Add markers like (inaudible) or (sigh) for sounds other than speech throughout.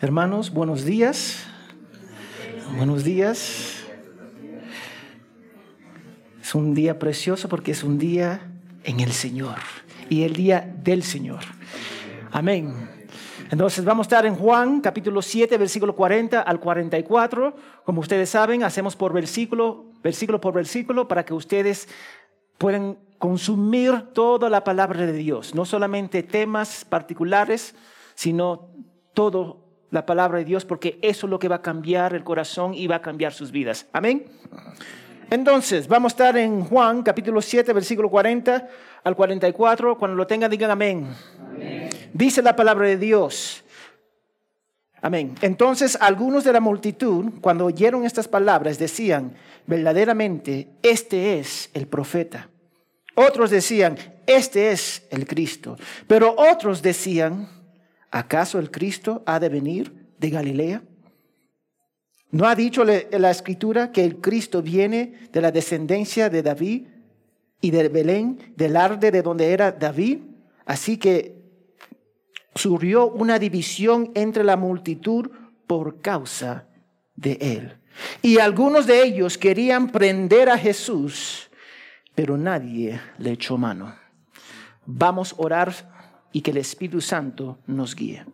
Hermanos, buenos días. Buenos días. Es un día precioso porque es un día en el Señor y el día del Señor. Amén. Entonces vamos a estar en Juan capítulo 7, versículo 40 al 44. Como ustedes saben, hacemos por versículo, versículo por versículo para que ustedes puedan consumir toda la palabra de Dios, no solamente temas particulares, sino todo la palabra de Dios, porque eso es lo que va a cambiar el corazón y va a cambiar sus vidas. Amén. Entonces, vamos a estar en Juan capítulo 7, versículo 40 al 44. Cuando lo tengan, digan amén. amén. Dice la palabra de Dios. Amén. Entonces algunos de la multitud, cuando oyeron estas palabras, decían, verdaderamente, este es el profeta. Otros decían, este es el Cristo. Pero otros decían, ¿acaso el Cristo ha de venir de Galilea? ¿No ha dicho la escritura que el Cristo viene de la descendencia de David y de Belén, del arde de donde era David? Así que surgió una división entre la multitud por causa de él. Y algunos de ellos querían prender a Jesús, pero nadie le echó mano. Vamos a orar y que el Espíritu Santo nos guíe.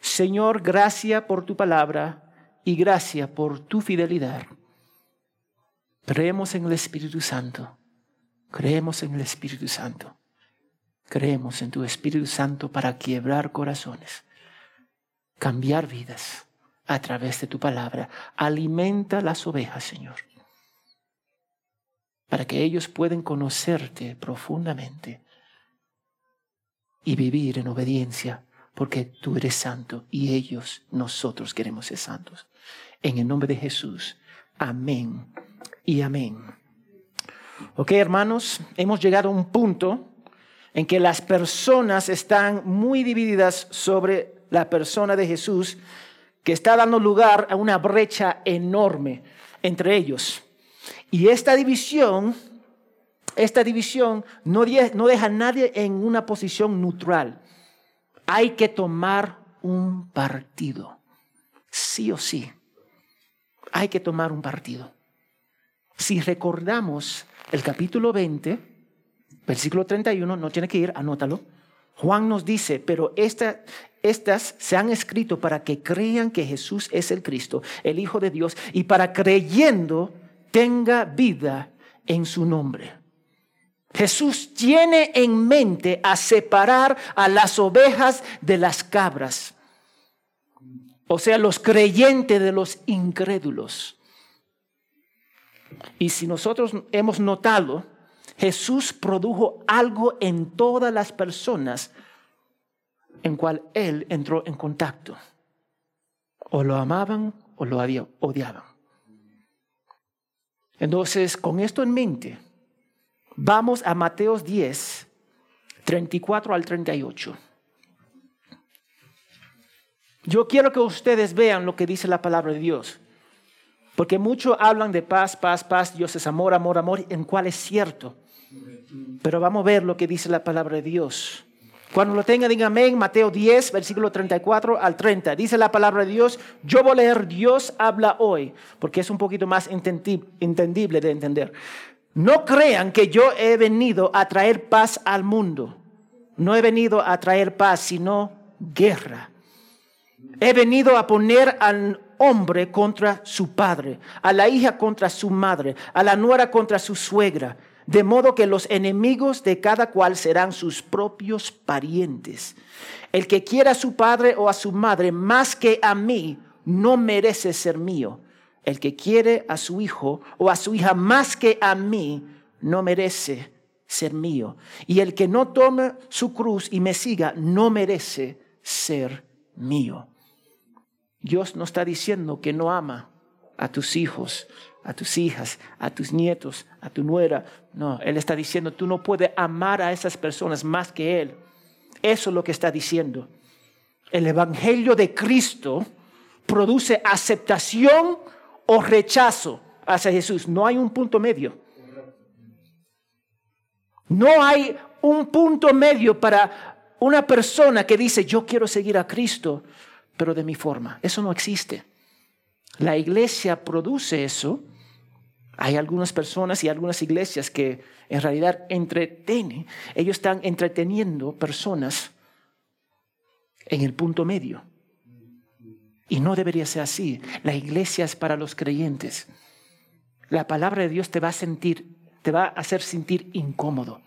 Señor, gracias por tu palabra y gracias por tu fidelidad. Creemos en el Espíritu Santo. Creemos en el Espíritu Santo. Creemos en tu Espíritu Santo para quiebrar corazones, cambiar vidas a través de tu palabra. Alimenta las ovejas, Señor, para que ellos puedan conocerte profundamente y vivir en obediencia, porque tú eres santo y ellos, nosotros queremos ser santos. En el nombre de Jesús. Amén y amén. Ok, hermanos, hemos llegado a un punto en que las personas están muy divididas sobre la persona de Jesús, que está dando lugar a una brecha enorme entre ellos. Y esta división esta división no, deja a nadie en una posición neutral. Hay que tomar un partido. Sí o sí. Hay que tomar un partido. Si recordamos el capítulo 20, versículo 31, no tiene que ir, anótalo. Juan nos dice, pero estas se han escrito para que crean que Jesús es el Cristo, el Hijo de Dios, y para creyendo tenga vida en su nombre. Jesús tiene en mente a separar a las ovejas de las cabras, o sea, los creyentes de los incrédulos. Y si nosotros hemos notado, Jesús produjo algo en todas las personas en cual Él entró en contacto. O lo amaban o lo odiaban. Entonces, con esto en mente, Vamos a Mateos 10, 34 al 38. Yo quiero que ustedes vean lo que dice la palabra de Dios. Porque muchos hablan de paz, paz, paz, Dios es amor, amor, amor, en cual es cierto. Pero vamos a ver lo que dice la palabra de Dios. Cuando lo tengan, digan amén. Mateo 10, versículo 34 al 30. Dice la palabra de Dios. Yo voy a leer Dios habla hoy, porque es un poquito más entendible de entender. No crean que yo he venido a traer paz al mundo. No he venido a traer paz, sino guerra. He venido a poner al hombre contra su padre, a la hija contra su madre, a la nuera contra su suegra, de modo que los enemigos de cada cual serán sus propios parientes. El que quiera a su padre o a su madre más que a mí, no merece ser mío el que quiere a su hijo o a su hija más que a mí, no merece ser mío. Y el que no tome su cruz y me siga, no merece ser mío. Dios no está diciendo que no ama a tus hijos, a tus hijas, a tus nietos, a tu nuera. No, Él está diciendo, tú no puedes amar a esas personas más que Él. Eso es lo que está diciendo. El Evangelio de Cristo produce aceptación o rechazo hacia Jesús. No hay un punto medio. No hay un punto medio para una persona que dice, yo quiero seguir a Cristo, pero de mi forma. Eso no existe. La iglesia produce eso. Hay algunas personas y algunas iglesias que en realidad entretienen. Ellos están entreteniendo personas en el punto medio. Y no debería ser así. La iglesia es para los creyentes. La palabra de Dios te va a sentir, te va a hacer sentir incómodo,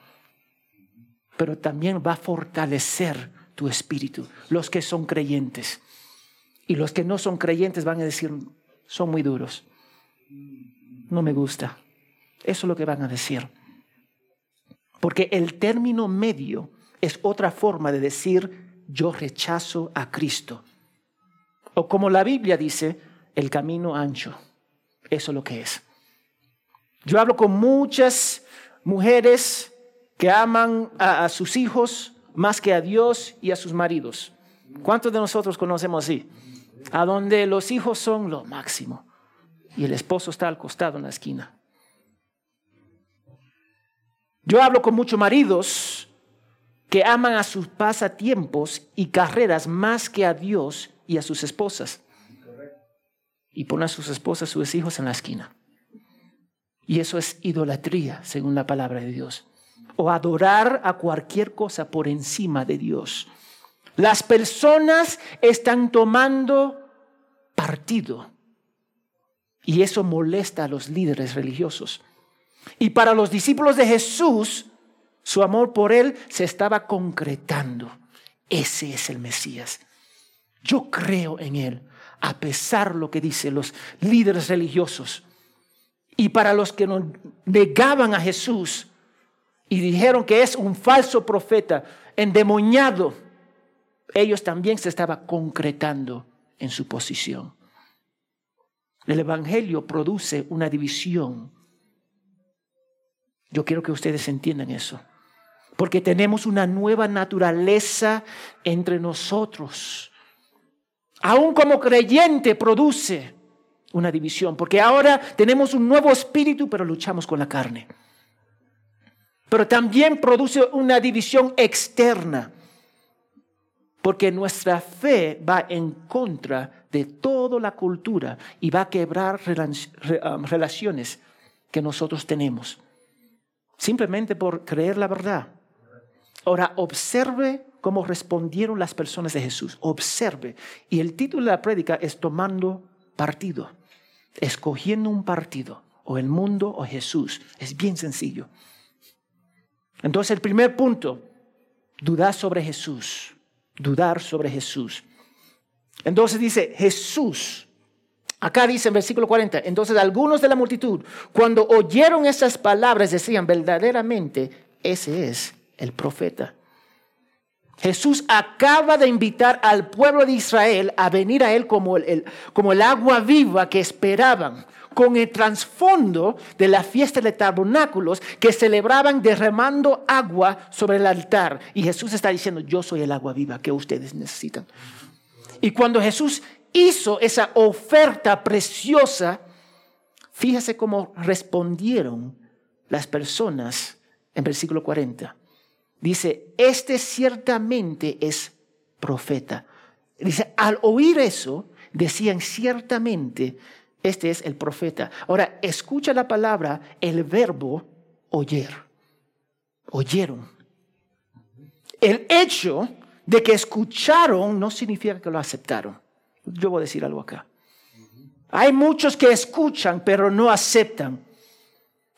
pero también va a fortalecer tu espíritu. Los que son creyentes y los que no son creyentes van a decir, son muy duros. No me gusta. Eso es lo que van a decir. Porque el término medio es otra forma de decir yo rechazo a Cristo. O como la Biblia dice, el camino ancho. Eso es lo que es. Yo hablo con muchas mujeres que aman a, sus hijos más que a Dios y a sus maridos. ¿Cuántos de nosotros conocemos así? A donde los hijos son lo máximo y el esposo está al costado en la esquina. Yo hablo con muchos maridos que aman a sus pasatiempos y carreras más que a Dios y a sus esposas. Y ponen a sus esposas, sus hijos en la esquina. Y eso es idolatría, según la palabra de Dios. O adorar a cualquier cosa por encima de Dios. Las personas están tomando partido. Y eso molesta a los líderes religiosos. Y para los discípulos de Jesús, su amor por Él se estaba concretando. Ese es el Mesías. Yo creo en Él, a pesar lo que dicen los líderes religiosos. Y para los que negaban a Jesús y dijeron que es un falso profeta, endemoniado, ellos también se estaban concretando en su posición. El Evangelio produce una división. Yo quiero que ustedes entiendan eso. Porque tenemos una nueva naturaleza entre nosotros aún como creyente, produce una división, porque ahora tenemos un nuevo espíritu, pero luchamos con la carne. Pero también produce una división externa, porque nuestra fe va en contra de toda la cultura y va a quebrar um, relaciones que nosotros tenemos, simplemente por creer la verdad. Ahora, observe cómo respondieron las personas de Jesús. Observe. Y el título de la prédica es tomando partido, escogiendo un partido, o el mundo o Jesús. Es bien sencillo. Entonces el primer punto, dudar sobre Jesús, dudar sobre Jesús. Entonces dice Jesús. Acá dice en versículo 40, entonces algunos de la multitud, cuando oyeron esas palabras, decían, verdaderamente, ese es el profeta. Jesús acaba de invitar al pueblo de Israel a venir a Él como el, agua viva que esperaban, con el trasfondo de la fiesta de tabernáculos que celebraban derramando agua sobre el altar. Y Jesús está diciendo, yo soy el agua viva que ustedes necesitan. Y cuando Jesús hizo esa oferta preciosa, fíjese cómo respondieron las personas en versículo 40. Dice, este ciertamente es profeta. Dice, al oír eso, decían ciertamente, este es el profeta. Ahora, escucha la palabra, el verbo oyer. Oyeron. El hecho de que escucharon no significa que lo aceptaron. Yo voy a decir algo acá. Hay muchos que escuchan, pero no aceptan.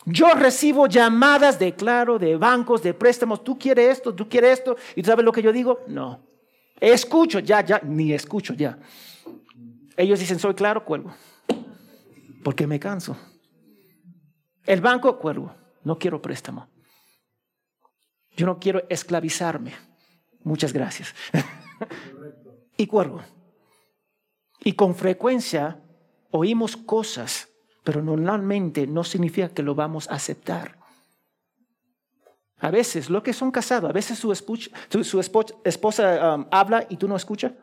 Yo recibo llamadas de claro, de bancos, de préstamos. Tú quieres esto, tú quieres esto. ¿Y tú sabes lo que yo digo? No. Escucho, ya, ya, ni escucho ya. Ellos dicen, soy claro, cuelgo. Porque me canso. El banco, cuelgo. No quiero préstamo. Yo no quiero esclavizarme. Muchas gracias. (laughs) y cuelgo. Y con frecuencia oímos cosas pero normalmente no significa que lo vamos a aceptar. A veces, lo que son casados, a veces su, esposa um, habla y tú no escuchas.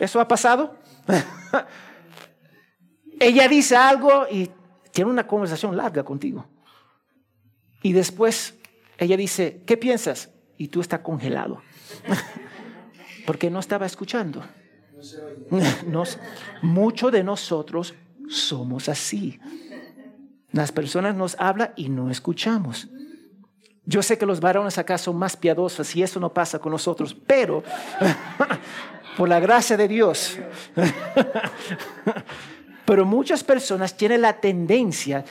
¿Eso ha pasado? (laughs) Ella dice algo y tiene una conversación larga contigo. Y después ella dice, ¿qué piensas? Y tú estás congelado. (laughs) Porque no estaba escuchando. (laughs) Nos, muchos de nosotros somos así. Las personas nos hablan y no escuchamos. Yo sé que los varones acá son más piadosos y eso no pasa con nosotros, pero (laughs) por la gracia de Dios. (laughs) pero muchas personas tienen la tendencia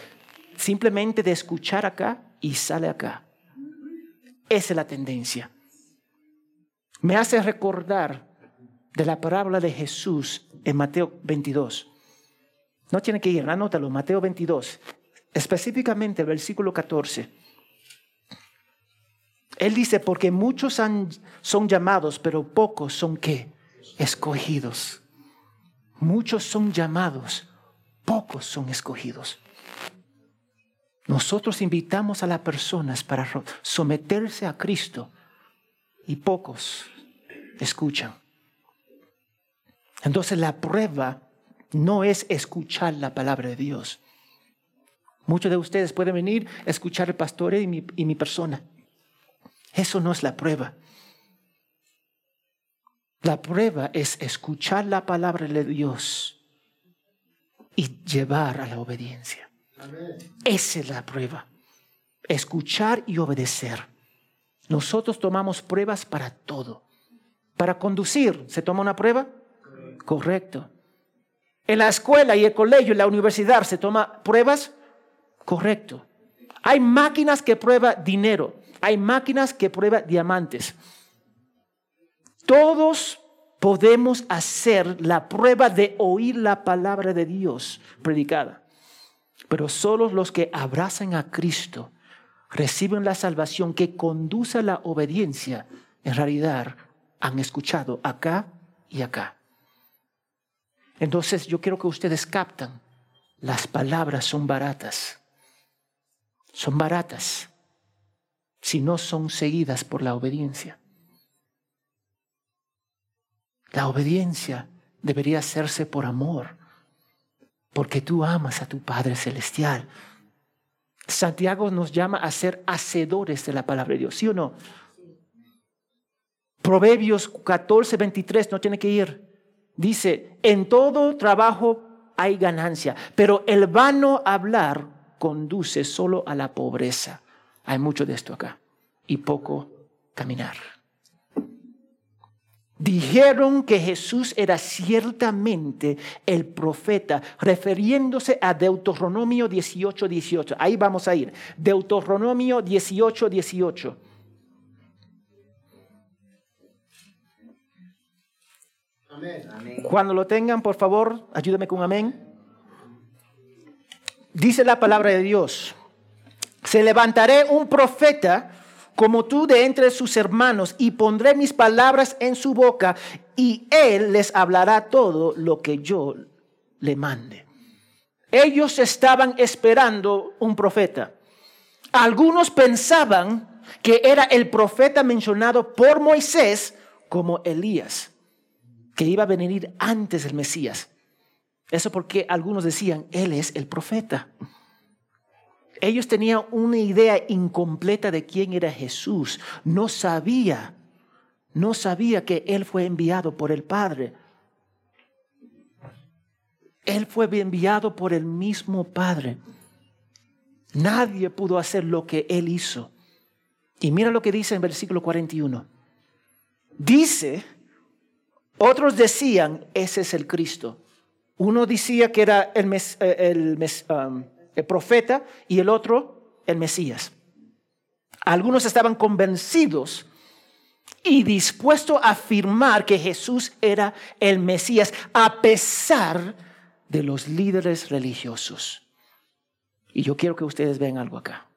simplemente de escuchar acá y sale acá. Esa es la tendencia. Me hace recordar de la parábola de Jesús en Mateo 22. No tiene que ir, anótalo, Mateo 22, específicamente versículo 14. Él dice, porque muchos son llamados, pero pocos son qué? Escogidos. Muchos son llamados, pocos son escogidos. Nosotros invitamos a las personas para someterse a Cristo y pocos escuchan. Entonces la prueba no es escuchar la palabra de Dios. Muchos de ustedes pueden venir a escuchar el pastor y mi, y mi persona. Eso no es la prueba. La prueba es escuchar la palabra de Dios y llevar a la obediencia. Esa es la prueba. Escuchar y obedecer. Nosotros tomamos pruebas para todo. Para conducir, ¿se toma una prueba? Correcto. En la escuela y el colegio y la universidad se toma pruebas? Correcto. Hay máquinas que prueban dinero. Hay máquinas que prueban diamantes. Todos podemos hacer la prueba de oír la palabra de Dios predicada. Pero solo los que abrazan a Cristo reciben la salvación que conduce a la obediencia, en realidad han escuchado acá y acá. Entonces yo quiero que ustedes captan, las palabras son baratas, son baratas si no son seguidas por la obediencia. La obediencia debería hacerse por amor porque tú amas a tu Padre Celestial. Santiago nos llama a ser hacedores de la palabra de Dios, ¿sí o no? Proverbios 14, 23, no tiene que ir. Dice, en todo trabajo hay ganancia, pero el vano hablar conduce solo a la pobreza. Hay mucho de esto acá y poco caminar. Dijeron que Jesús era ciertamente el profeta, refiriéndose a Deuteronomio 18, 18. Ahí vamos a ir. Deuteronomio 18, 18. Cuando lo tengan, por favor, ayúdame con amén. Dice la palabra de Dios, se levantaré un profeta como tú de entre sus hermanos, y pondré mis palabras en su boca, y él les hablará todo lo que yo le mande. Ellos estaban esperando un profeta. Algunos pensaban que era el profeta mencionado por Moisés como Elías, que iba a venir antes del Mesías. Eso porque algunos decían, Él es el profeta. Ellos tenían una idea incompleta de quién era Jesús. No sabía, no sabía que Él fue enviado por el Padre. Él fue enviado por el mismo Padre. Nadie pudo hacer lo que Él hizo. Y mira lo que dice en versículo 41. Dice, otros decían, ese es el Cristo. Uno decía que era el, mes, eh, el um, el profeta, y el otro, el Mesías. Algunos estaban convencidos y dispuestos a afirmar que Jesús era el Mesías, a pesar de los líderes religiosos. Y yo quiero que ustedes vean algo acá.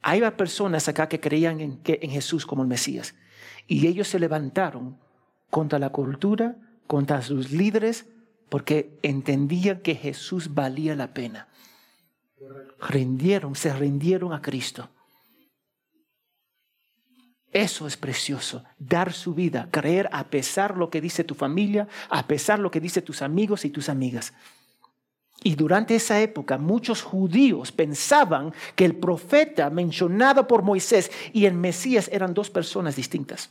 Hay personas acá que creían en, en Jesús como el Mesías. Y ellos se levantaron contra la cultura, contra sus líderes, porque entendían que Jesús valía la pena rindieron, se rindieron a Cristo. Eso es precioso, dar su vida, creer a pesar lo que dice tu familia, a pesar lo que dice tus amigos y tus amigas. Y durante esa época muchos judíos pensaban que el profeta mencionado por Moisés y el Mesías eran dos personas distintas.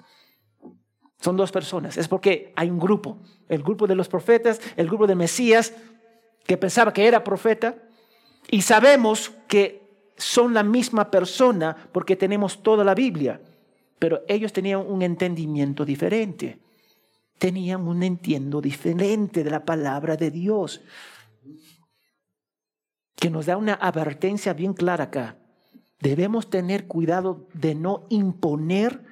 Son dos personas. Es porque hay un grupo. El grupo de los profetas, el grupo de Mesías, que pensaba que era profeta. Y sabemos que son la misma persona porque tenemos toda la Biblia. Pero ellos tenían un entendimiento diferente. Tenían un entiendo diferente de la palabra de Dios. Que nos da una advertencia bien clara acá. Debemos tener cuidado de no imponer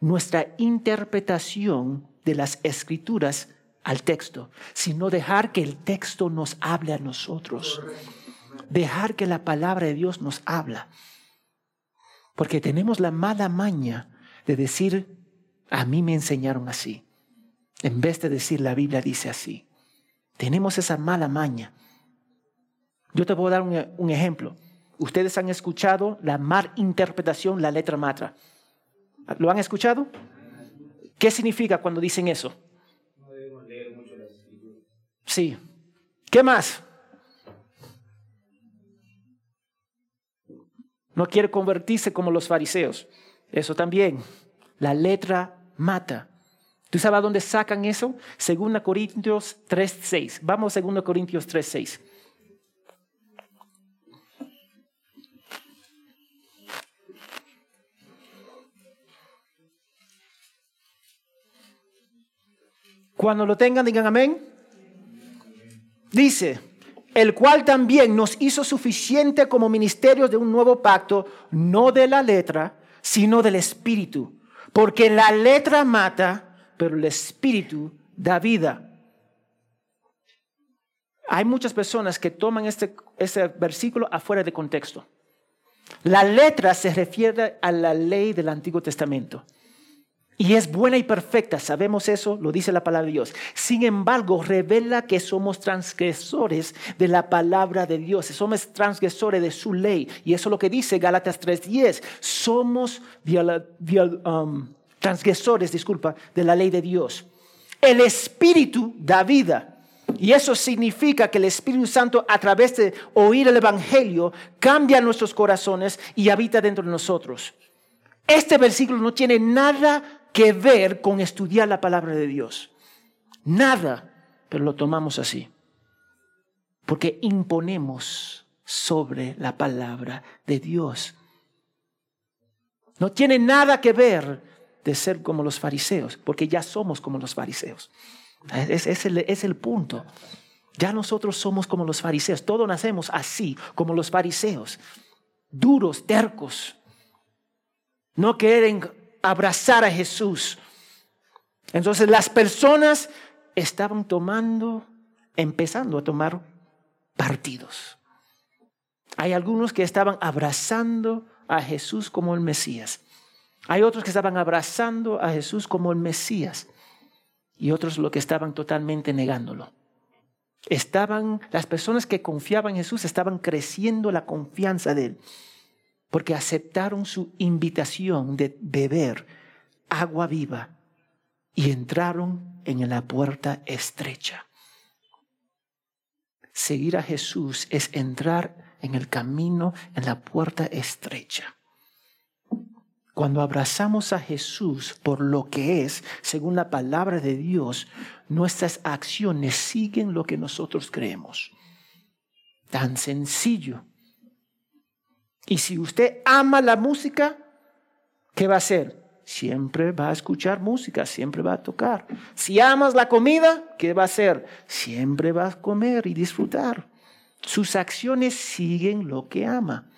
nuestra interpretación de las escrituras al texto, sino dejar que el texto nos hable a nosotros. Dejar que la palabra de Dios nos habla. Porque tenemos la mala maña de decir, a mí me enseñaron así, en vez de decir la Biblia dice así. Tenemos esa mala maña. Yo te puedo dar un, ejemplo. Ustedes han escuchado la mal interpretación, la letra matra. ¿Lo han escuchado? ¿Qué significa cuando dicen eso? Sí. ¿Qué más? No quiere convertirse como los fariseos. Eso también. La letra mata. ¿Tú sabes a dónde sacan eso? Segunda Corintios 3.6. Vamos a 2 Corintios 3.6. Cuando lo tengan, digan amén. Dice, el cual también nos hizo suficiente como ministerios de un nuevo pacto, no de la letra, sino del espíritu. Porque la letra mata, pero el espíritu da vida. Hay muchas personas que toman este, este versículo afuera de contexto. La letra se refiere a la ley del Antiguo Testamento. Y es buena y perfecta, sabemos eso, lo dice la palabra de Dios. Sin embargo, revela que somos transgresores de la palabra de Dios, somos transgresores de su ley. Y eso es lo que dice Gálatas 3:10. Somos um, transgresores, disculpa, de la ley de Dios. El Espíritu da vida. Y eso significa que el Espíritu Santo a través de oír el Evangelio cambia nuestros corazones y habita dentro de nosotros. Este versículo no tiene nada que ver con estudiar la palabra de Dios. Nada, pero lo tomamos así. Porque imponemos sobre la palabra de Dios. No tiene nada que ver de ser como los fariseos, porque ya somos como los fariseos. Es, es, el, es el punto. Ya nosotros somos como los fariseos. Todos nacemos así, como los fariseos. Duros, tercos. No quieren abrazar a Jesús. Entonces las personas estaban tomando, empezando a tomar partidos. Hay algunos que estaban abrazando a Jesús como el Mesías. Hay otros que estaban abrazando a Jesús como el Mesías. Y otros lo que estaban totalmente negándolo. Estaban, las personas que confiaban en Jesús estaban creciendo la confianza de Él porque aceptaron su invitación de beber agua viva y entraron en la puerta estrecha. Seguir a Jesús es entrar en el camino, en la puerta estrecha. Cuando abrazamos a Jesús por lo que es, según la palabra de Dios, nuestras acciones siguen lo que nosotros creemos. Tan sencillo y si usted ama la música, ¿qué va a hacer? Siempre va a escuchar música, siempre va a tocar. Si amas la comida, ¿qué va a hacer? Siempre va a comer y disfrutar. Sus acciones siguen lo que ama.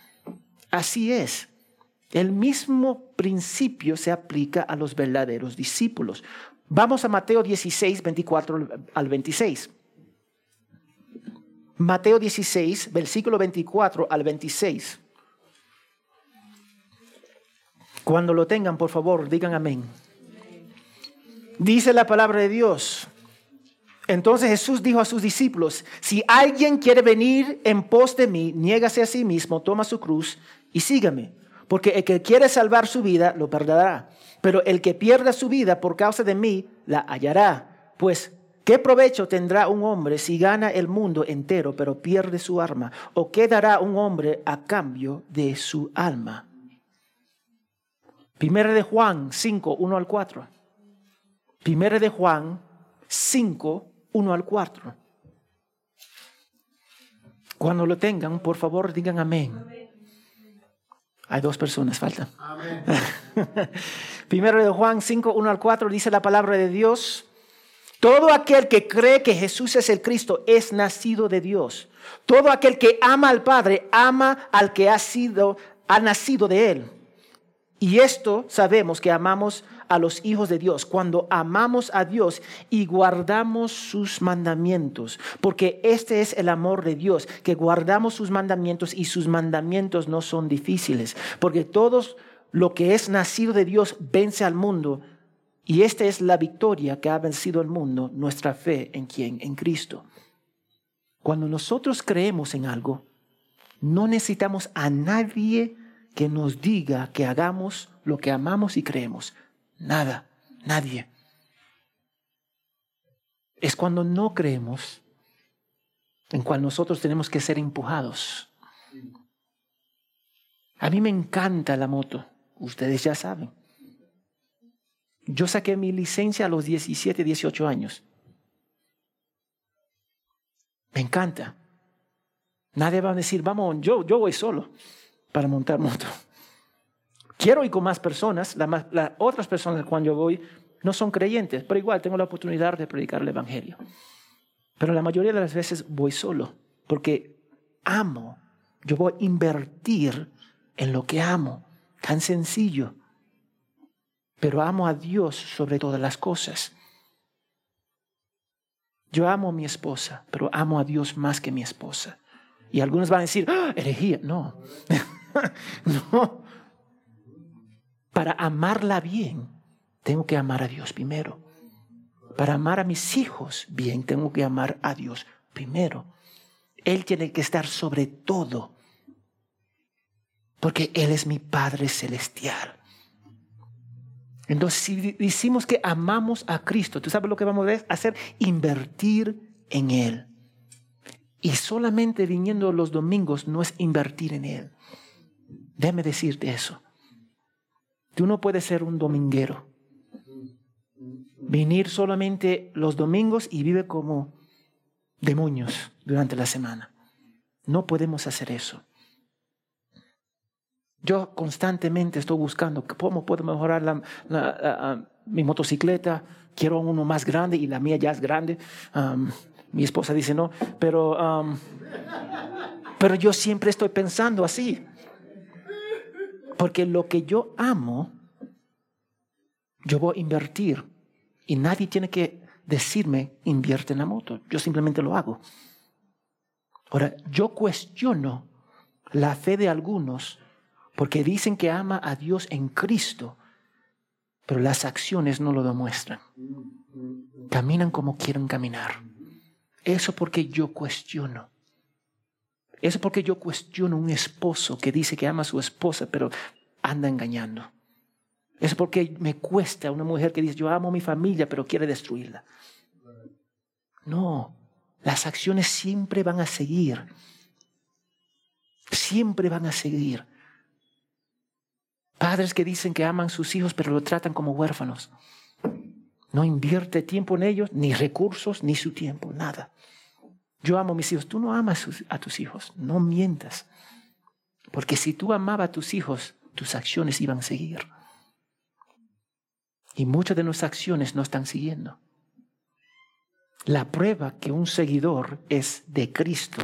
Así es. El mismo principio se aplica a los verdaderos discípulos. Vamos a Mateo 16, 24 al 26. Mateo 16, versículo 24 al 26. Cuando lo tengan, por favor, digan amén. Dice la palabra de Dios. Entonces Jesús dijo a sus discípulos, si alguien quiere venir en pos de mí, niégase a sí mismo, toma su cruz y sígame. Porque el que quiere salvar su vida, lo perderá. Pero el que pierda su vida por causa de mí, la hallará. Pues, ¿qué provecho tendrá un hombre si gana el mundo entero, pero pierde su alma? ¿O qué dará un hombre a cambio de su alma? Primera de Juan 5, 1 al 4. Primera de Juan 5, 1 al 4. Cuando lo tengan, por favor, digan amén. Hay dos personas, faltan. Primero de Juan 5, 1 al 4 dice la palabra de Dios. Todo aquel que cree que Jesús es el Cristo es nacido de Dios. Todo aquel que ama al Padre ama al que ha sido ha nacido de él. Y esto sabemos que amamos a los hijos de Dios cuando amamos a Dios y guardamos sus mandamientos, porque este es el amor de Dios, que guardamos sus mandamientos y sus mandamientos no son difíciles, porque todos lo que es nacido de Dios vence al mundo y esta es la victoria que ha vencido el mundo, nuestra fe en quien, en Cristo. Cuando nosotros creemos en algo, no necesitamos a nadie que nos diga que hagamos lo que amamos y creemos. Nada, nadie. Es cuando no creemos en cual nosotros tenemos que ser empujados. A mí me encanta la moto, ustedes ya saben. Yo saqué mi licencia a los 17, 18 años. Me encanta. Nadie va a decir, vamos, yo, yo voy solo para montar moto. Quiero ir con más personas, las, otras personas cuando yo voy no son creyentes, pero igual tengo la oportunidad de predicar el Evangelio. Pero la mayoría de las veces voy solo, porque amo, yo voy a invertir en lo que amo, tan sencillo. Pero amo a Dios sobre todas las cosas. Yo amo a mi esposa, pero amo a Dios más que mi esposa. Y algunos van a decir, ¡Ah, herejía. No, (laughs) (laughs) no. Para amarla bien, tengo que amar a Dios primero. Para amar a mis hijos bien, tengo que amar a Dios primero. Él tiene que estar sobre todo, porque Él es mi Padre Celestial. Entonces, si decimos que amamos a Cristo, ¿tú sabes lo que vamos a hacer? Invertir en Él. Y solamente viniendo los domingos no es invertir en Él. Déjame decirte eso. Tú no puedes ser un dominguero. Venir solamente los domingos y vive como demonios durante la semana. No podemos hacer eso. Yo constantemente estoy buscando cómo puedo mejorar mi motocicleta. Quiero uno más grande y la mía ya es grande. Mi esposa dice no, pero, pero yo siempre estoy pensando así. Porque lo que yo amo, yo voy a invertir. Y nadie tiene que decirme, invierte en la moto. Yo simplemente lo hago. Ahora, yo cuestiono la fe de algunos porque dicen que ama a Dios en Cristo, pero las acciones no lo demuestran. Caminan como quieren caminar. Eso porque yo cuestiono. Eso porque yo cuestiono un esposo que dice que ama a su esposa, pero anda engañando. Eso porque me cuesta una mujer que dice, yo amo mi familia, pero quiere destruirla. No, las acciones siempre van a seguir. Siempre van a seguir. Padres que dicen que aman a sus hijos, pero lo tratan como huérfanos. No invierte tiempo en ellos, ni recursos, ni su tiempo, nada. Yo amo a mis hijos. Tú no amas a tus hijos, no mientas. Porque si tú amabas a tus hijos, tus acciones iban a seguir. Y muchas de nuestras acciones no están siguiendo. La prueba que un seguidor es de Cristo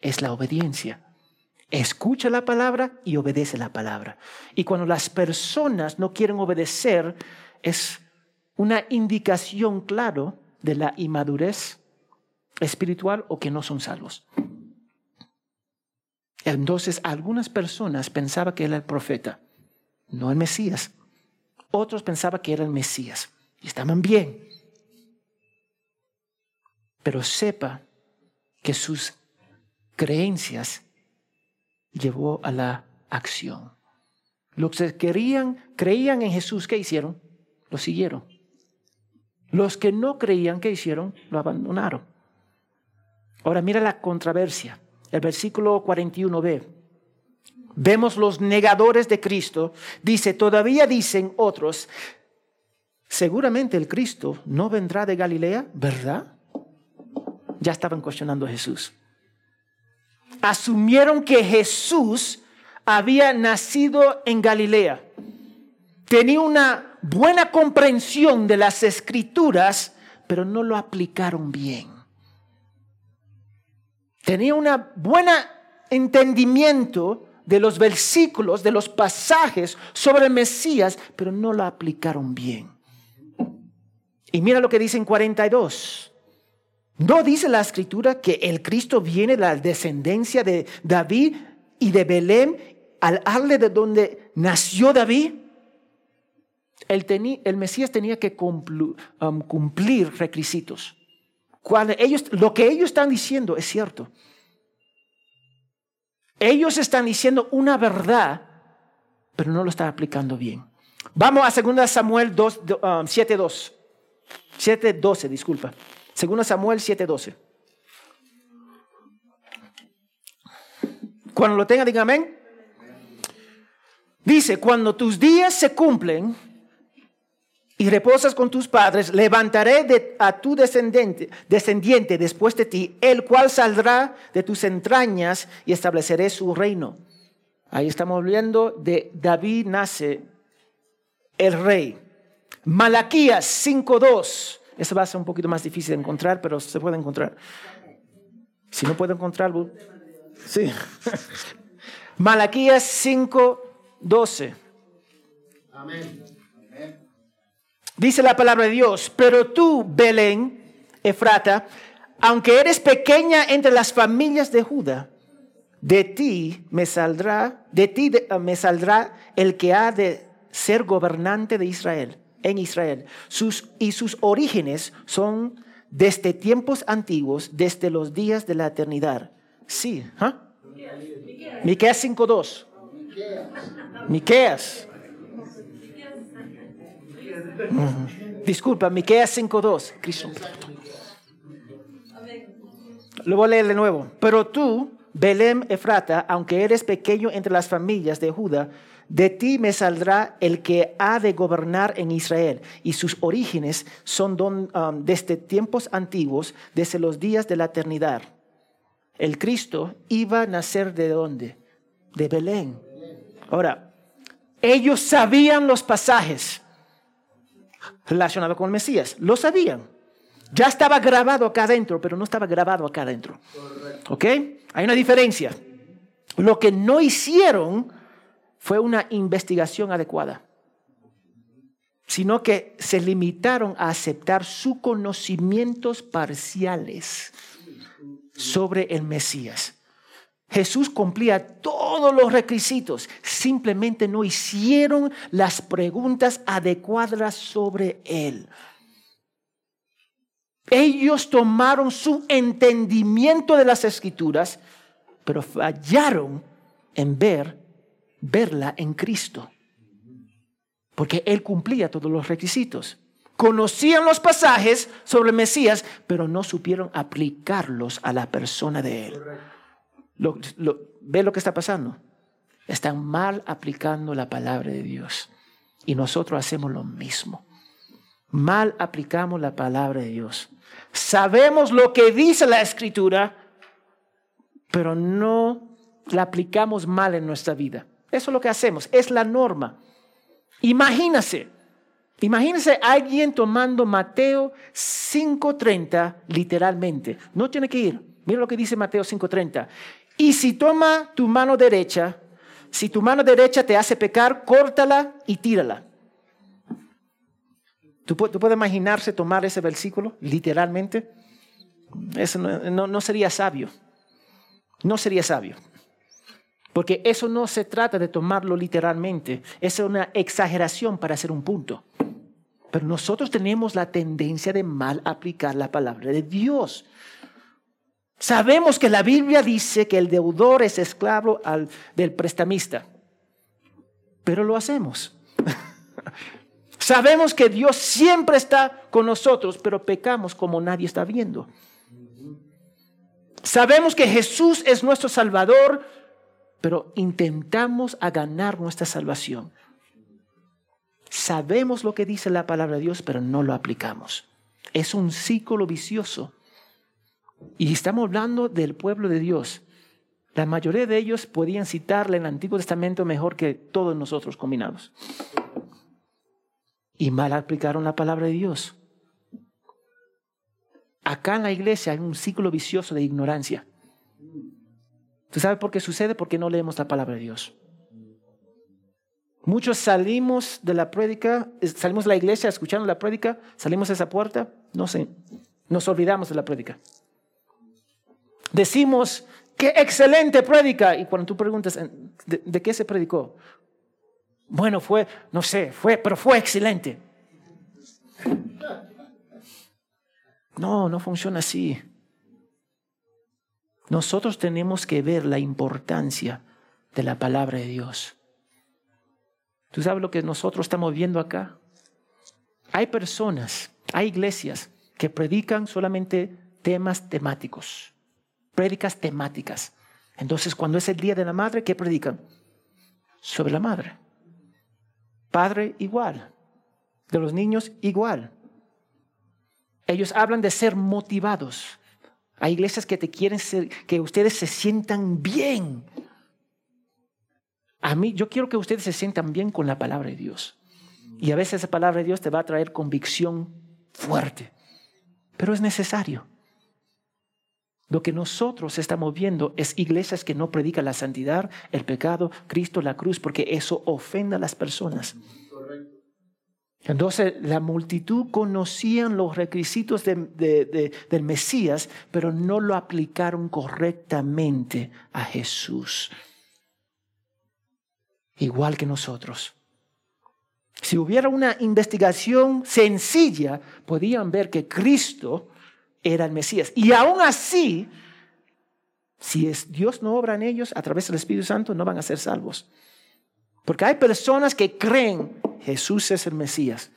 es la obediencia. Escucha la palabra y obedece la palabra. Y cuando las personas no quieren obedecer, es una indicación claro de la inmadurez espiritual o que no son salvos. Entonces algunas personas pensaban que era el profeta, no el Mesías. Otros pensaban que era el Mesías y estaban bien. Pero sepa que sus creencias llevó a la acción. Los que querían, creían en Jesús, ¿qué hicieron? Lo siguieron. Los que no creían, ¿qué hicieron? Lo abandonaron. Ahora mira la controversia. El versículo 41b. Vemos los negadores de Cristo. Dice, todavía dicen otros, seguramente el Cristo no vendrá de Galilea, ¿verdad? Ya estaban cuestionando a Jesús. Asumieron que Jesús había nacido en Galilea. Tenía una buena comprensión de las escrituras, pero no lo aplicaron bien. Tenía un buen entendimiento de los versículos, de los pasajes sobre el Mesías, pero no lo aplicaron bien. Y mira lo que dice en 42. ¿No dice la escritura que el Cristo viene de la descendencia de David y de Belén, al arle de donde nació David? El, Mesías tenía que um, cumplir, requisitos. Cuando ellos, lo que ellos están diciendo es cierto. Ellos están diciendo una verdad, pero no lo están aplicando bien. Vamos a 2 Samuel 2, 7, 2. 7, 12, disculpa. 2 Samuel 7, 12. Cuando lo tenga, diga amén. Dice, cuando tus días se cumplen y reposas con tus padres, levantaré a tu descendiente, descendiente después de ti, el cual saldrá de tus entrañas y estableceré su reino. Ahí estamos viendo de David nace el rey. Malaquías 5.2. Eso va a ser un poquito más difícil de encontrar, pero se puede encontrar. Si no puedo encontrarlo, sí. (laughs) Malaquías 5.12. Amén. Dice la palabra de Dios, pero tú, Belén, Efrata, aunque eres pequeña entre las familias de Judá, de ti me saldrá, de ti me saldrá el que ha de ser gobernante de Israel, en Israel. Sus, y sus orígenes son desde tiempos antiguos, desde los días de la eternidad. Sí, ¿ah? Miqueas 5.2. Miqueas. Disculpa, Miqueas 5.2. Lo voy a leer de nuevo. Pero tú, Belén Efrata, aunque eres pequeño entre las familias de Judá, de ti me saldrá el que ha de gobernar en Israel, y sus orígenes son um, desde tiempos antiguos, desde los días de la eternidad. El Cristo iba a nacer de dónde? De Belén. Ahora, ellos sabían los pasajes relacionado con el Mesías. Lo sabían. Ya estaba grabado acá adentro, pero no estaba grabado acá adentro. ¿Ok? Hay una diferencia. Lo que no hicieron fue una investigación adecuada, sino que se limitaron a aceptar sus conocimientos parciales sobre el Mesías. Jesús cumplía todos los requisitos, simplemente no hicieron las preguntas adecuadas sobre él. Ellos tomaron su entendimiento de las escrituras, pero fallaron en ver, verla en Cristo. Porque Él cumplía todos los requisitos. Conocían los pasajes sobre el Mesías, pero no supieron aplicarlos a la persona de Él. ¿Ve lo que está pasando? Están mal aplicando la palabra de Dios. Y nosotros hacemos lo mismo. Mal aplicamos la palabra de Dios. Sabemos lo que dice la escritura, pero no la aplicamos mal en nuestra vida. Eso es lo que hacemos, es la norma. Imagínese, imagínese alguien tomando Mateo 5.30 literalmente. No tiene que ir. Mira lo que dice Mateo 5.30. Y si toma tu mano derecha, si tu mano derecha te hace pecar, córtala y tírala. ¿Tú, puedes imaginarse tomar ese versículo literalmente? Eso no, no sería sabio. No sería sabio. Porque eso no se trata de tomarlo literalmente. Es una exageración para hacer un punto. Pero nosotros tenemos la tendencia de mal aplicar la palabra de Dios. Sabemos que la Biblia dice que el deudor es esclavo al, del prestamista, pero lo hacemos. (laughs) Sabemos que Dios siempre está con nosotros, pero pecamos como nadie está viendo. Sabemos que Jesús es nuestro Salvador, pero intentamos a ganar nuestra salvación. sabemos lo que dice la palabra de Dios, pero no lo aplicamos. Es un ciclo vicioso. Y estamos hablando del pueblo de Dios. La mayoría de ellos podían citarle en el Antiguo Testamento mejor que todos nosotros combinados. Y mal aplicaron la palabra de Dios. Acá en la iglesia hay un ciclo vicioso de ignorancia. ¿Tú sabes por qué sucede? Porque no leemos la palabra de Dios. Muchos salimos de la prédica, salimos de la iglesia escuchando la prédica, salimos de esa puerta, no sé, nos olvidamos de la prédica. Decimos, qué excelente prédica. Y cuando tú preguntas, ¿de, ¿de, qué se predicó? Bueno, fue, no sé, fue, pero fue excelente. No, no funciona así. Nosotros tenemos que ver la importancia de la palabra de Dios. ¿Tú sabes lo que nosotros estamos viendo acá? Hay personas, hay iglesias que predican solamente temas temáticos, prédicas temáticas. Entonces, cuando es el Día de la Madre, ¿qué predican? Sobre la madre. Padre igual. De los niños igual. Ellos hablan de ser motivados. Hay iglesias que te quieren ser, que ustedes se sientan bien. A mí, yo quiero que ustedes se sientan bien con la palabra de Dios. Y a veces esa palabra de Dios te va a traer convicción fuerte. Pero es necesario. Lo que nosotros estamos viendo es iglesias que no predican la santidad, el pecado, Cristo, la cruz, porque eso ofende a las personas. Entonces la multitud conocían los requisitos del Mesías, pero no lo aplicaron correctamente a Jesús. Igual que nosotros. Si hubiera una investigación sencilla, podían ver que Cristo era el Mesías. Y aún así, si Dios no obra en ellos a través del Espíritu Santo, no van a ser salvos. Porque hay personas que creen Jesús es el Mesías.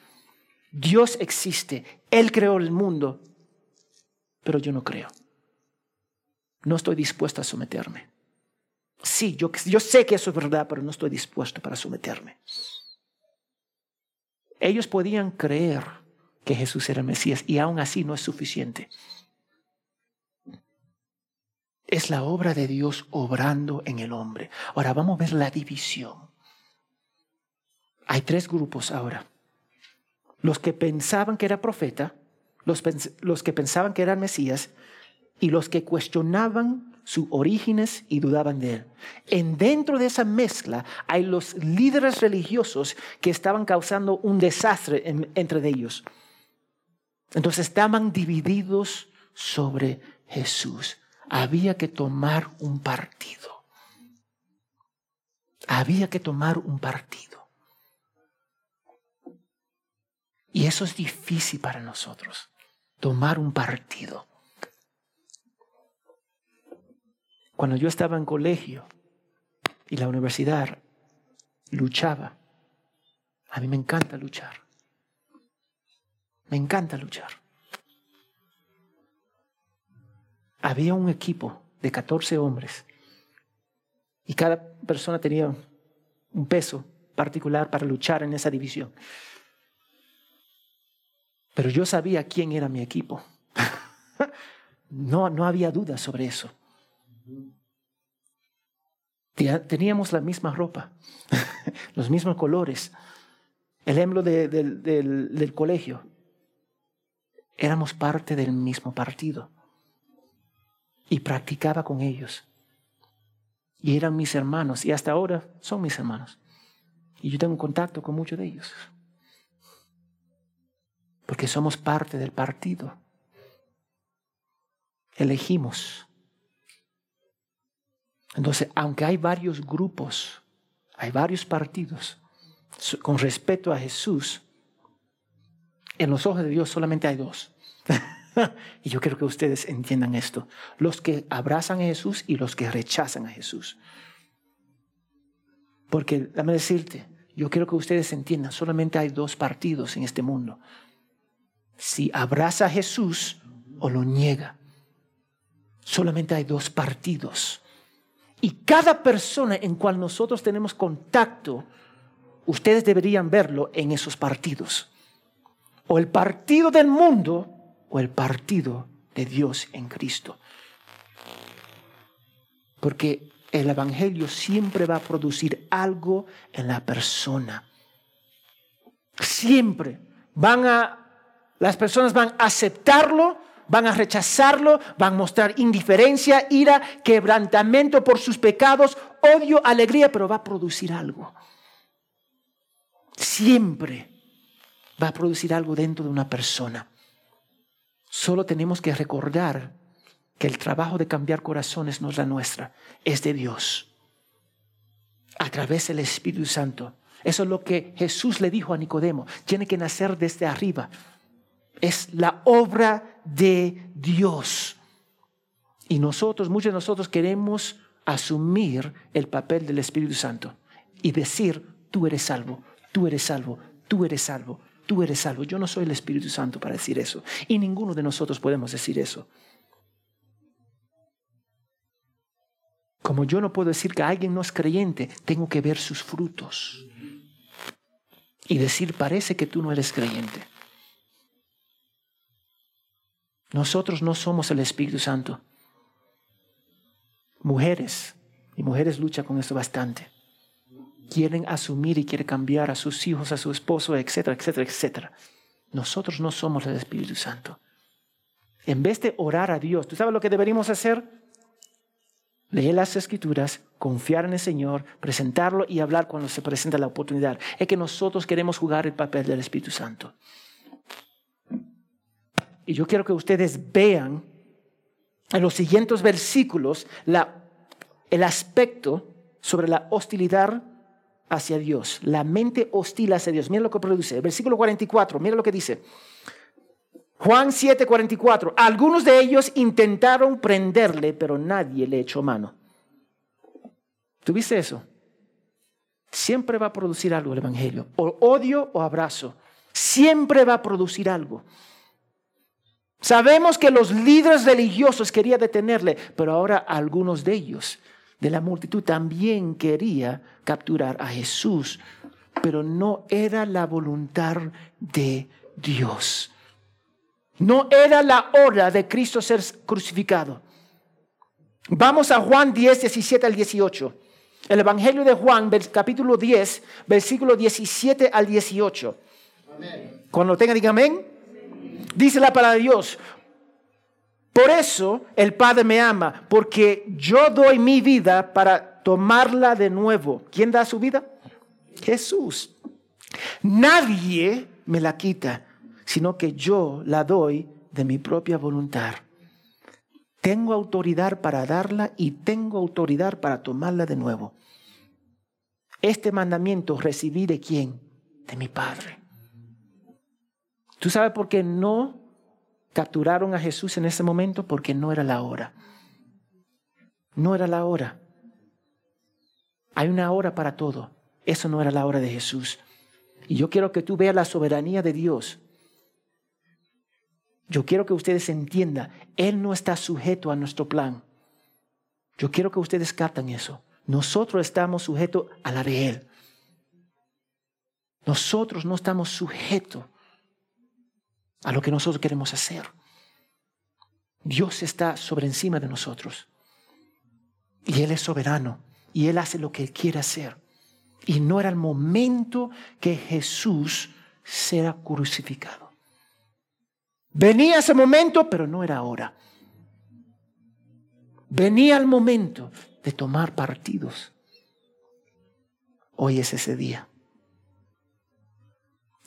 Dios existe. Él creó el mundo. Pero yo no creo. No estoy dispuesto a someterme. Sí, yo, yo sé que eso es verdad, pero no estoy dispuesto para someterme. Ellos podían creer que Jesús era Mesías y aún así no es suficiente. Es la obra de Dios obrando en el hombre. Ahora vamos a ver la división. Hay tres grupos ahora. Los que pensaban que era profeta, los, los que pensaban que era Mesías y los que cuestionaban sus orígenes y dudaban de él. En dentro de esa mezcla hay los líderes religiosos que estaban causando un desastre entre ellos. Entonces estaban divididos sobre Jesús. Había que tomar un partido. Había que tomar un partido. Y eso es difícil para nosotros, tomar un partido. Cuando yo estaba en colegio y la universidad, luchaba. A mí me encanta luchar. Me encanta luchar. Había un equipo de 14 hombres y cada persona tenía un peso particular para luchar en esa división. Pero yo sabía quién era mi equipo. (laughs) no, no había duda sobre eso. Teníamos la misma ropa, (laughs) los mismos colores, el ejemplo del colegio. Éramos parte del mismo partido y practicaba con ellos. Y eran mis hermanos y hasta ahora son mis hermanos. Y yo tengo contacto con muchos de ellos porque somos parte del partido. Elegimos. Entonces, aunque hay varios grupos, hay varios partidos, con respeto a Jesús, en los ojos de Dios solamente hay dos. (laughs) y yo quiero que ustedes entiendan esto. Los que abrazan a Jesús y los que rechazan a Jesús. Porque, dame decirte, yo quiero que ustedes entiendan, solamente hay dos partidos en este mundo si abraza a Jesús o lo niega. Solamente hay dos partidos. Y cada persona en cual nosotros tenemos contacto ustedes deberían verlo en esos partidos. O el partido del mundo o el partido de Dios en Cristo. Porque el Evangelio siempre va a producir algo en la persona. Siempre van a, las personas van a aceptarlo, van a rechazarlo, van a mostrar indiferencia, ira, quebrantamiento por sus pecados, odio, alegría, pero va a producir algo. Siempre va a producir algo dentro de una persona. Solo tenemos que recordar que el trabajo de cambiar corazones no es la nuestra, es de Dios. A través del Espíritu Santo. Eso es lo que Jesús le dijo a Nicodemo. Tiene que nacer desde arriba. Es la obra de Dios. Y nosotros, muchos de nosotros queremos asumir el papel del Espíritu Santo y decir, tú eres salvo, tú eres salvo, tú eres salvo, tú eres salvo. Yo no soy el Espíritu Santo para decir eso. Y ninguno de nosotros podemos decir eso. Como yo no puedo decir que alguien no es creyente, tengo que ver sus frutos. Y decir, parece que tú no eres creyente. Nosotros no somos el Espíritu Santo. Mujeres, y mujeres luchan con esto bastante. Quieren asumir y quieren cambiar a sus hijos, a su esposo, etcétera, etcétera, etcétera. Nosotros no somos el Espíritu Santo. En vez de orar a Dios, ¿tú sabes lo que deberíamos hacer? Leer las escrituras, confiar en el Señor, presentarlo y hablar cuando se presenta la oportunidad. Es que nosotros queremos jugar el papel del Espíritu Santo. Y yo quiero que ustedes vean en los siguientes versículos el aspecto sobre la hostilidad hacia Dios, la mente hostil hacia Dios. Mira lo que produce. Versículo 44, mira lo que dice. Juan 7:44. Algunos de ellos intentaron prenderle, pero nadie le echó mano. ¿Tuviste eso? Siempre va a producir algo el Evangelio. O odio o abrazo. Siempre va a producir algo. Sabemos que los líderes religiosos querían detenerle, pero ahora algunos de ellos, de la multitud, también quería capturar a Jesús, pero no era la voluntad de Dios. No era la hora de Cristo ser crucificado. Vamos a Juan 10, 17 al 18. El Evangelio de Juan, capítulo 10, versículo 17 al 18. Cuando lo tengan, digan amén. Dice la palabra de Dios. Por eso el Padre me ama, porque yo doy mi vida para tomarla de nuevo. ¿Quién da su vida? Jesús. Nadie me la quita sino que yo la doy de mi propia voluntad. Tengo autoridad para darla y tengo autoridad para tomarla de nuevo. Este mandamiento recibí de quién? De mi Padre. ¿Tú sabes por qué no capturaron a Jesús en ese momento? Porque no era la hora. No era la hora. Hay una hora para todo. Eso no era la hora de Jesús. Y yo quiero que tú veas la soberanía de Dios yo quiero que ustedes entiendan, Él no está sujeto a nuestro plan. Yo quiero que ustedes capten eso. Nosotros estamos sujetos a la de Él. Nosotros no estamos sujetos a lo que nosotros queremos hacer. Dios está sobre encima de nosotros. Y Él es soberano. Y Él hace lo que Él quiere hacer. Y no era el momento que Jesús será crucificado. Venía ese momento, pero no era ahora. Venía el momento de tomar partidos. Hoy es ese día.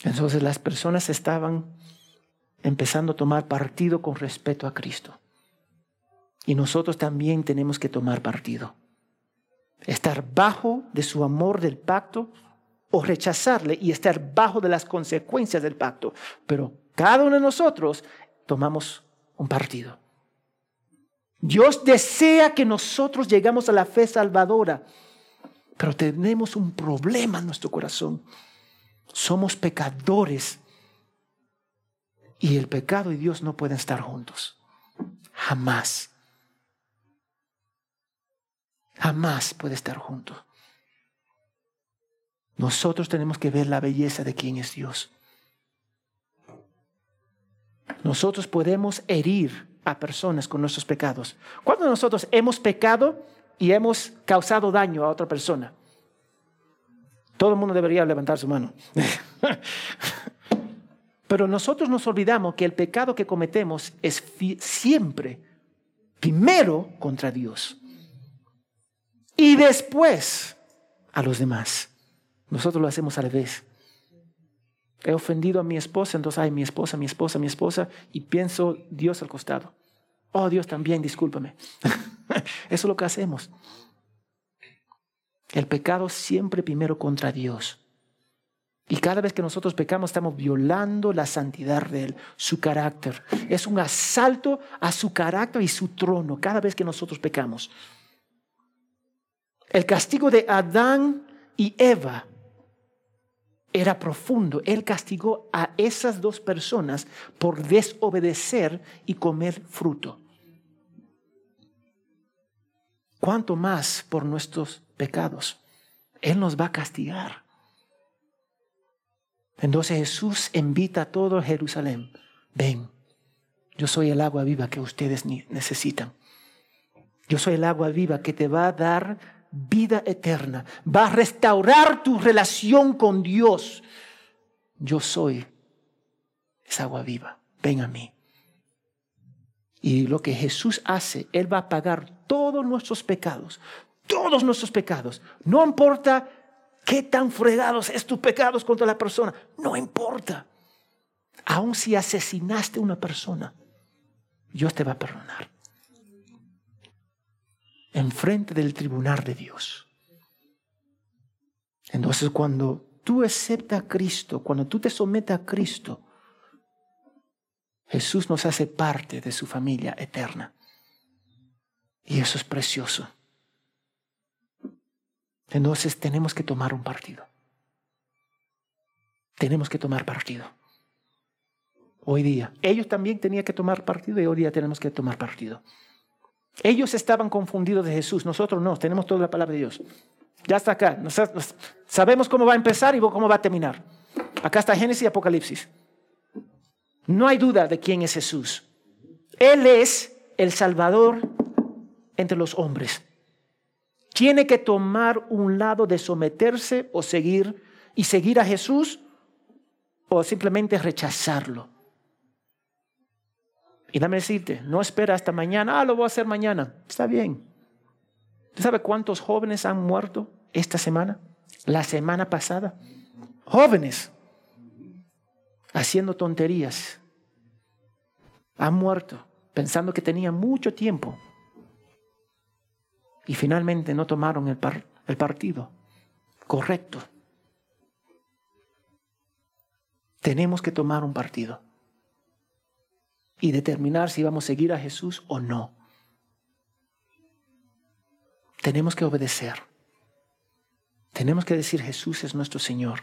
Entonces las personas estaban empezando a tomar partido con respeto a Cristo. Y nosotros también tenemos que tomar partido. Estar bajo de su amor del pacto o rechazarle y estar bajo de las consecuencias del pacto. Pero cada uno de nosotros tomamos un partido. Dios desea que nosotros llegamos a la fe salvadora, pero tenemos un problema en nuestro corazón. Somos pecadores y el pecado y Dios no pueden estar juntos. Jamás. Jamás puede estar juntos. Nosotros tenemos que ver la belleza de quién es Dios. Nosotros podemos herir a personas con nuestros pecados. Cuando nosotros hemos pecado y hemos causado daño a otra persona, todo el mundo debería levantar su mano. (laughs) Pero nosotros nos olvidamos que el pecado que cometemos es siempre, primero, contra Dios. Y después a los demás. Nosotros lo hacemos al revés. He ofendido a mi esposa, entonces, ay, mi esposa, mi esposa, mi esposa, y pienso Dios al costado. Oh, Dios también, discúlpame. (laughs) Eso es lo que hacemos. El pecado siempre primero contra Dios. Y cada vez que nosotros pecamos estamos violando la santidad de Él, su carácter. Es un asalto a su carácter y su trono cada vez que nosotros pecamos. El castigo de Adán y Eva era profundo. Él castigó a esas dos personas por desobedecer y comer fruto. ¿Cuánto más por nuestros pecados? Él nos va a castigar. Entonces Jesús invita a todo Jerusalén, ven, yo soy el agua viva que ustedes necesitan. Yo soy el agua viva que te va a dar vida eterna, va a restaurar tu relación con Dios. Yo soy esa agua viva, ven a mí. Y lo que Jesús hace, Él va a pagar todos nuestros pecados, todos nuestros pecados. No importa qué tan fregados es tus pecados contra la persona. No importa. Aun si asesinaste a una persona, Dios te va a perdonar. Enfrente del tribunal de Dios. Entonces cuando tú aceptas a Cristo, cuando tú te sometes a Cristo, Jesús nos hace parte de su familia eterna. Y eso es precioso. Entonces tenemos que tomar un partido. Tenemos que tomar partido. Hoy día. Ellos también tenían que tomar partido y hoy día tenemos que tomar partido. Ellos estaban confundidos de Jesús, nosotros no, tenemos toda la palabra de Dios. Ya está acá, sabemos cómo va a empezar y cómo va a terminar. Acá está Génesis y Apocalipsis. No hay duda de quién es Jesús. Él es el Salvador entre los hombres tiene que tomar un lado de someterse o seguir y seguir a Jesús o simplemente rechazarlo. Y dame decirte, no espera hasta mañana, ah, lo voy a hacer mañana. Está bien. ¿Tú sabes cuántos jóvenes han muerto esta semana? La semana pasada. Jóvenes haciendo tonterías. Han muerto pensando que tenían mucho tiempo y finalmente no tomaron el, partido correcto. Tenemos que tomar un partido y determinar si vamos a seguir a Jesús o no. Tenemos que obedecer. Tenemos que decir Jesús es nuestro Señor.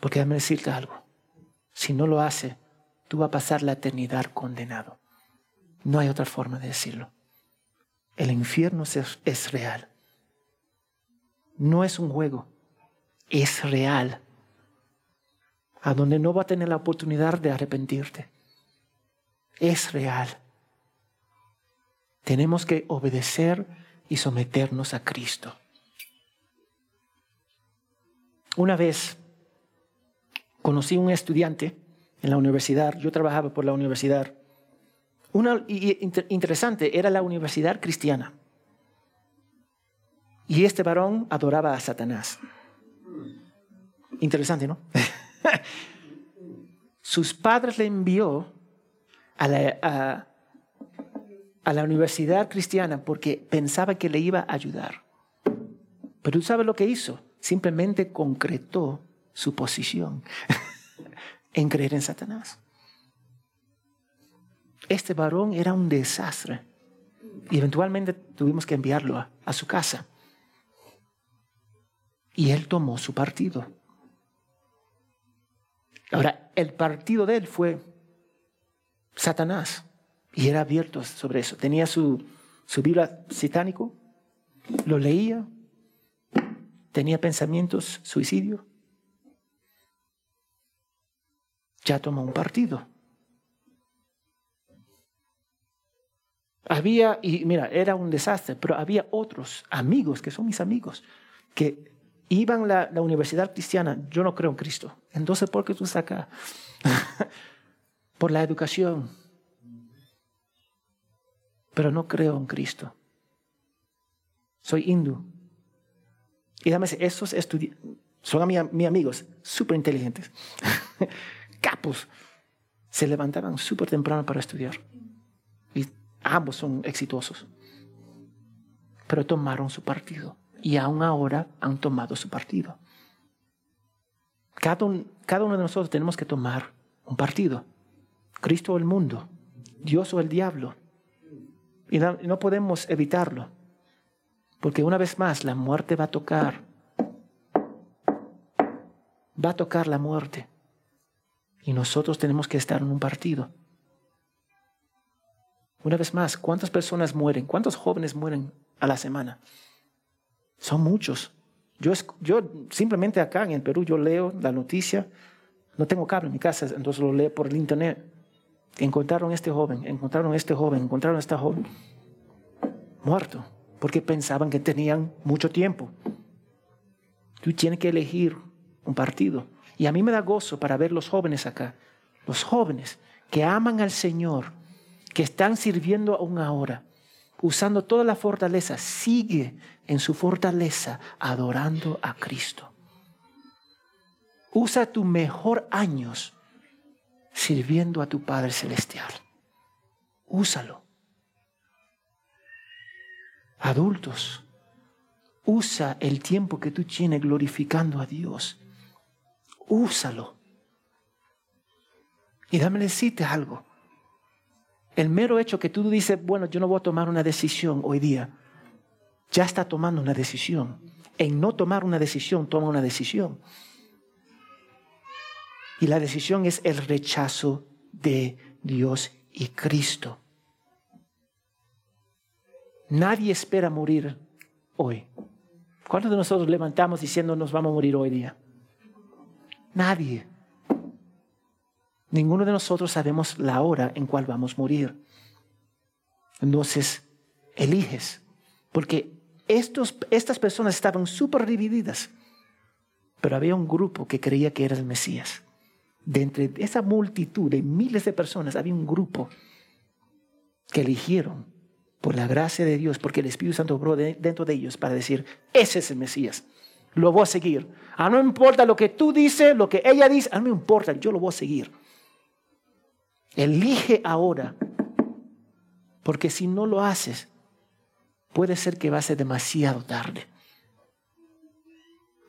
Porque déjame decirte algo. Si no lo hace, tú vas a pasar la eternidad condenado. No hay otra forma de decirlo. El infierno es, real. No es un juego, es real. A donde no va a tener la oportunidad de arrepentirte. Es real. Tenemos que obedecer y someternos a Cristo. Una vez conocí a un estudiante en la universidad, yo trabajaba por la universidad, una interesante, era la universidad cristiana. Y este varón adoraba a Satanás. Interesante, ¿no? (laughs) Sus padres le envió a la, universidad cristiana porque pensaba que le iba a ayudar. Pero tú sabes lo que hizo. Simplemente concretó su posición (laughs) en creer en Satanás. Este varón era un desastre. Y eventualmente tuvimos que enviarlo a, su casa. Y él tomó su partido. Ahora, el partido de él fue Satanás. Y era abierto sobre eso. Tenía su, su Biblia satánico, lo leía, tenía pensamientos suicidio, ya tomó un partido. Había, y mira, era un desastre, pero había otros amigos que son mis amigos, que iban a la, universidad cristiana. Yo no creo en Cristo. Entonces, ¿por qué tú estás acá? (laughs) Por la educación. Pero no creo en Cristo. Soy hindú. Y dame esos estudiantes son mis amigos, súper inteligentes, (laughs) capos. Se levantaban súper temprano para estudiar. Ambos son exitosos. Pero tomaron su partido. Y aún ahora han tomado su partido. Cada, cada uno de nosotros tenemos que tomar un partido. Cristo o el mundo. Dios o el diablo. Y no podemos evitarlo. Porque una vez más la muerte va a tocar. Va a tocar la muerte. Y nosotros tenemos que estar en un partido. Una vez más, ¿cuántas personas mueren? ¿Cuántos jóvenes mueren a la semana? Son muchos. Yo, yo simplemente acá en el Perú, yo leo la noticia. No tengo cable en mi casa, entonces lo leo por el internet. Encontraron a este joven, encontraron a este joven, encontraron a esta joven muerto porque pensaban que tenían mucho tiempo. Tú tienes que elegir un partido. Y a mí me da gozo para ver los jóvenes acá, los jóvenes que aman al Señor, que están sirviendo aún ahora, usando toda la fortaleza, sigue en su fortaleza adorando a Cristo. Usa tu mejor años sirviendo a tu Padre Celestial. Úsalo. Adultos, usa el tiempo que tú tienes glorificando a Dios. Úsalo. Y dame decirte algo. El mero hecho que tú dices, bueno, yo no voy a tomar una decisión hoy día, ya está tomando una decisión. En no tomar una decisión, toma una decisión. Y la decisión es el rechazo de Dios y Cristo. Nadie espera morir hoy. ¿Cuántos de nosotros levantamos diciendo nos vamos a morir hoy día? Nadie. Ninguno de nosotros sabemos la hora en cual vamos a morir. Entonces, eliges. Porque estos, estas personas estaban súper divididas. Pero había un grupo que creía que era el Mesías. De entre esa multitud de miles de personas había un grupo que eligieron por la gracia de Dios, porque el Espíritu Santo obró dentro de ellos para decir, ese es el Mesías, lo voy a seguir. Ah, no importa lo que tú dices, lo que ella dice, a mí no importa, yo lo voy a seguir. Elige ahora, porque si no lo haces, puede ser que va a ser demasiado tarde.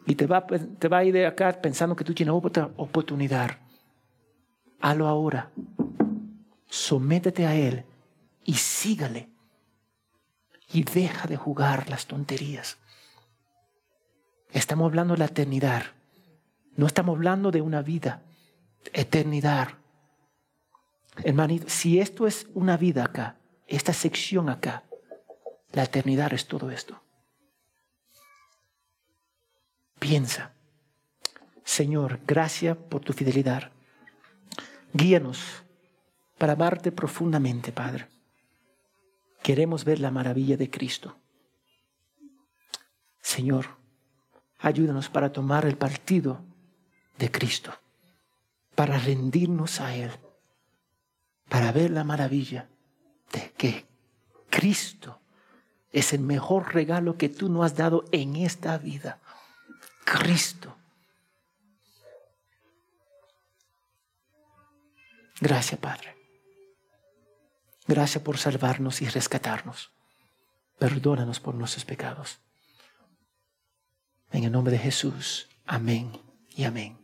Y te va, te va a ir de acá pensando que tú tienes otra oportunidad. Halo ahora. Sométete a Él y sígale y deja de jugar las tonterías. Estamos hablando de la eternidad. No estamos hablando de una vida. Eternidad. Hermanito, si esto es una vida acá, esta sección acá, la eternidad es todo esto. Piensa, Señor, gracias por tu fidelidad. Guíanos para amarte profundamente, Padre. Queremos ver la maravilla de Cristo. Señor, ayúdanos para tomar el partido de Cristo, para rendirnos a Él, para ver la maravilla de que Cristo es el mejor regalo que tú nos has dado en esta vida. Cristo. Gracias, Padre. Gracias por salvarnos y rescatarnos. Perdónanos por nuestros pecados. En el nombre de Jesús. Amén y amén.